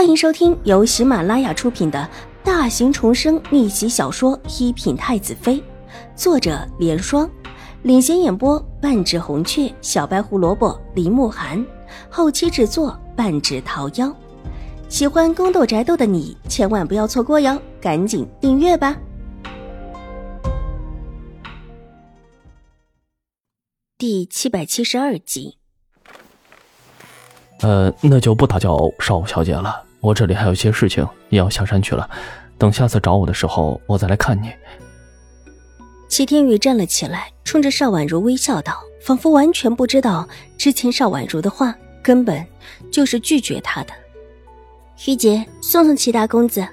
欢迎收听由喜马拉雅出品的大型重生逆袭小说《一品太子妃》，作者：莲霜，领衔演播：半指红雀、小白胡萝卜、林慕寒，后期制作：半指桃夭。喜欢宫斗宅斗的你千万不要错过哟，赶紧订阅吧！第七百七十二集。呃，那就不打搅少武小姐了。我这里还有些事情也要下山去了。等下次找我的时候，我再来看你。齐天宇站了起来，冲着邵婉如微笑道，仿佛完全不知道之前邵婉如的话根本就是拒绝他的。玉洁，送送齐大公子。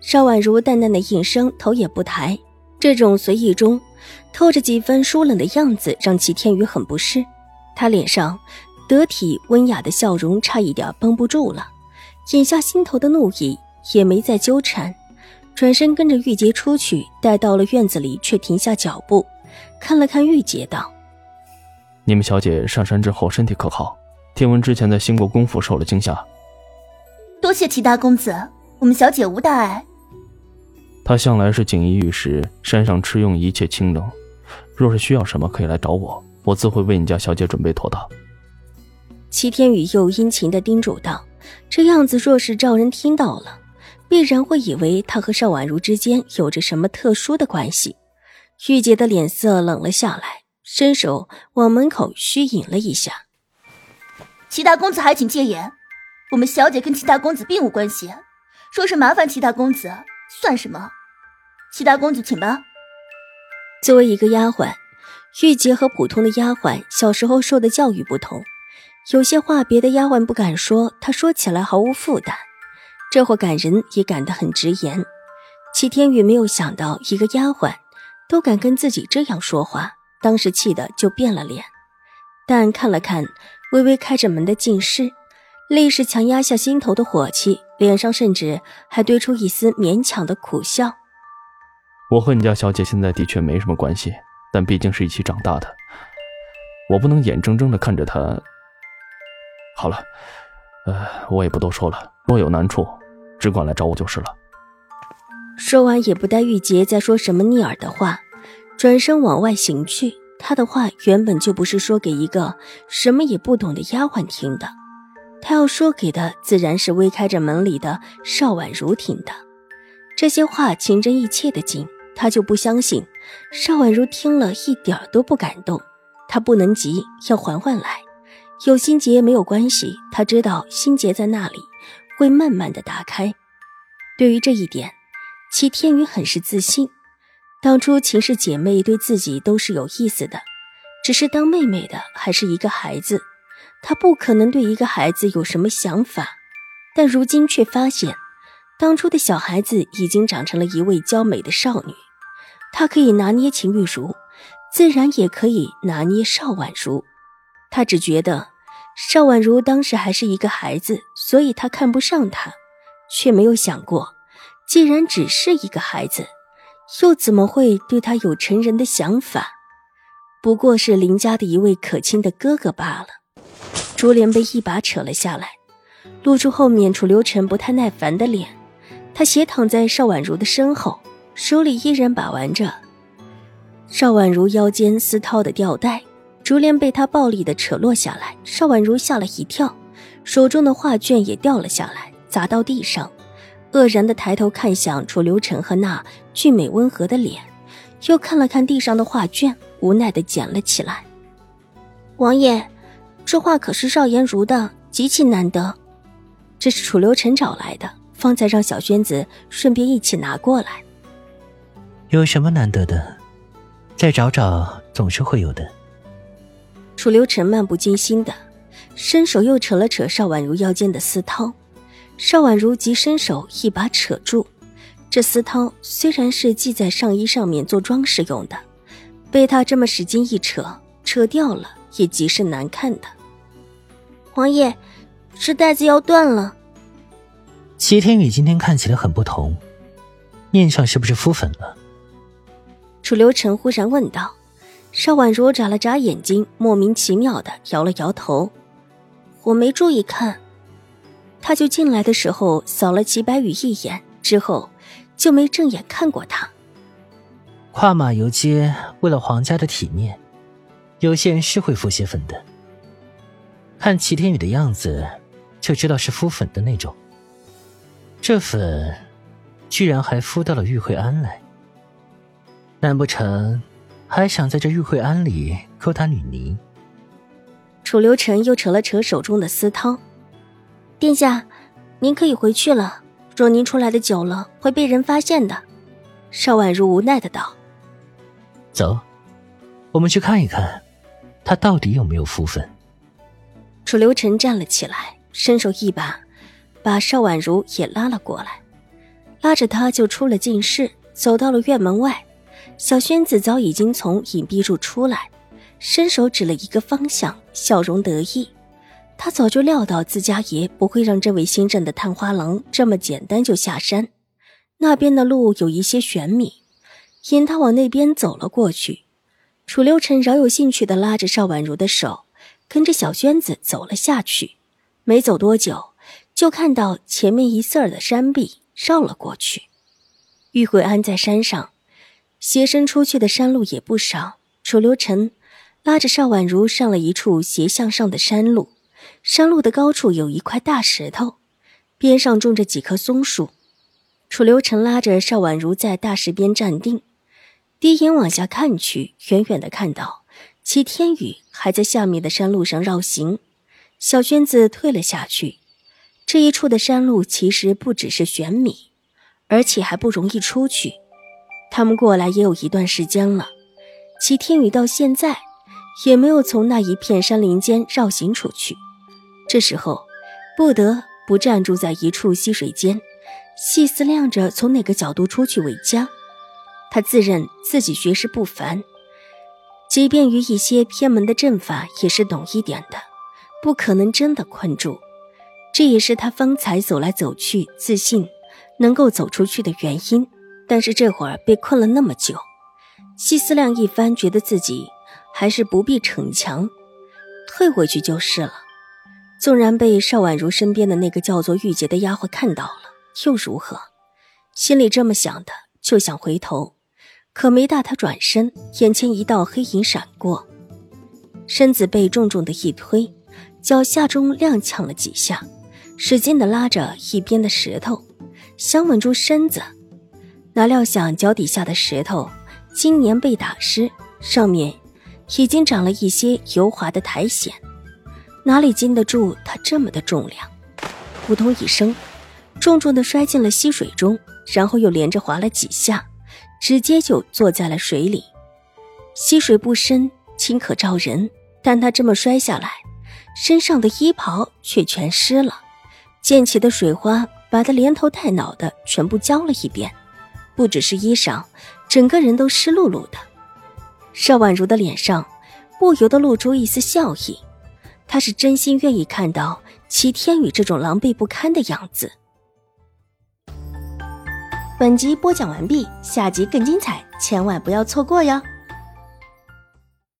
邵婉如淡淡的应声，头也不抬。这种随意中透着几分疏冷的样子，让齐天宇很不适。他脸上。得体温雅的笑容差一点绷不住了，眼下心头的怒意也没再纠缠，转身跟着玉洁出去，待到了院子里，却停下脚步，看了看玉洁，道：“你们小姐上山之后身体可好？听闻之前在兴国公府受了惊吓。”多谢齐大公子，我们小姐无大碍。他向来是锦衣玉食，山上吃用一切清冷，若是需要什么，可以来找我，我自会为你家小姐准备妥当。齐天宇又殷勤的叮嘱道：“这样子，若是赵人听到了，必然会以为他和邵婉如之间有着什么特殊的关系。”玉洁的脸色冷了下来，伸手往门口虚引了一下。齐大公子还请戒言，我们小姐跟齐大公子并无关系，说是麻烦齐大公子，算什么？齐大公子，请吧。作为一个丫鬟，玉洁和普通的丫鬟小时候受的教育不同。有些话别的丫鬟不敢说，她说起来毫无负担。这货感人也感得很直言。齐天宇没有想到一个丫鬟都敢跟自己这样说话，当时气得就变了脸。但看了看微微开着门的静室，立时强压下心头的火气，脸上甚至还堆出一丝勉强的苦笑。我和你家小姐现在的确没什么关系，但毕竟是一起长大的，我不能眼睁睁地看着她。好了，呃，我也不多说了。若有难处，只管来找我就是了。说完，也不待玉洁再说什么逆耳的话，转身往外行去。他的话原本就不是说给一个什么也不懂的丫鬟听的，他要说给的自然是微开着门里的邵婉如听的。这些话情真意切的紧，他就不相信邵婉如听了一点都不感动。他不能急，要缓缓来。有心结没有关系，他知道心结在那里，会慢慢的打开。对于这一点，齐天宇很是自信。当初秦氏姐妹对自己都是有意思的，只是当妹妹的还是一个孩子，他不可能对一个孩子有什么想法。但如今却发现，当初的小孩子已经长成了一位娇美的少女。他可以拿捏秦玉茹，自然也可以拿捏邵婉如。他只觉得邵婉如当时还是一个孩子，所以他看不上他，却没有想过，既然只是一个孩子，又怎么会对他有成人的想法？不过是林家的一位可亲的哥哥罢了。珠帘被一把扯了下来，露出后面楚留臣不太耐烦的脸。他斜躺在邵婉如的身后，手里依然把玩着邵婉如腰间丝绦的吊带。竹帘被他暴力的扯落下来，邵婉如吓了一跳，手中的画卷也掉了下来，砸到地上，愕然的抬头看向楚留臣和那俊美温和的脸，又看了看地上的画卷，无奈的捡了起来。王爷，这画可是邵颜如的，极其难得，这是楚留臣找来的，方才让小轩子顺便一起拿过来。有什么难得的？再找找，总是会有的。楚留臣漫不经心的伸手又扯了扯邵婉如腰间的丝绦，邵婉如急伸手一把扯住。这丝绦虽然是系在上衣上面做装饰用的，被他这么使劲一扯，扯掉了也极是难看的。王爷，这带子要断了。齐天宇今天看起来很不同，面上是不是敷粉了？楚留臣忽然问道。邵婉如眨了眨眼睛，莫名其妙的摇了摇头：“我没注意看。”他就进来的时候扫了齐白羽一眼，之后就没正眼看过他。跨马游街，为了皇家的体面，有些人是会敷些粉的。看齐天宇的样子，就知道是敷粉的那种。这粉，居然还敷到了玉慧安来。难不成，还想在这玉惠庵里勾搭女尼？楚留臣又扯了扯手中的丝绦，殿下，您可以回去了。若您出来的久了，会被人发现的。邵婉如无奈的道：“走，我们去看一看，他到底有没有福分。”楚留臣站了起来，伸手一把，把邵婉如也拉了过来，拉着她就出了禁室，走到了院门外。小轩子早已经从隐蔽处出来，伸手指了一个方向，笑容得意。他早就料到自家爷不会让这位新任的探花郎这么简单就下山。那边的路有一些玄秘，引他往那边走了过去。楚留臣饶有兴趣地拉着邵婉如的手。跟着小轩子走了下去，没走多久，就看到前面一色儿的山壁绕了过去。玉慧安在山上，斜伸出去的山路也不少。楚留臣拉着邵婉如上了一处斜向上的山路，山路的高处有一块大石头，边上种着几棵松树。楚留臣拉着邵婉如在大石边站定，低眼往下看去，远远的看到。齐天宇还在下面的山路上绕行，小轩子退了下去。这一处的山路其实不只是玄米，而且还不容易出去。他们过来也有一段时间了，齐天宇到现在也没有从那一片山林间绕行出去。这时候，不得不站住在一处溪水间，细思量着从哪个角度出去为佳。他自认自己学识不凡。即便于一些偏门的阵法也是懂一点的，不可能真的困住。这也是他方才走来走去，自信能够走出去的原因。但是这会儿被困了那么久，细思量一番，觉得自己还是不必逞强，退回去就是了。纵然被邵婉如身边的那个叫做玉洁的丫鬟看到了，又如何？心里这么想的，就想回头。可没大他转身，眼前一道黑影闪过，身子被重重的一推，脚下中踉跄了几下，使劲的拉着一边的石头，想稳住身子。哪料想脚底下的石头今年被打湿，上面已经长了一些油滑的苔藓，哪里经得住他这么的重量？扑通一声，重重的摔进了溪水中，然后又连着滑了几下。直接就坐在了水里，溪水不深，清可照人。但他这么摔下来，身上的衣袍却全湿了，溅起的水花把他连头带脑的全部浇了一遍，不只是衣裳，整个人都湿漉漉的。邵婉如的脸上不由得露出一丝笑意，她是真心愿意看到齐天宇这种狼狈不堪的样子。本集播讲完毕，下集更精彩，千万不要错过哟！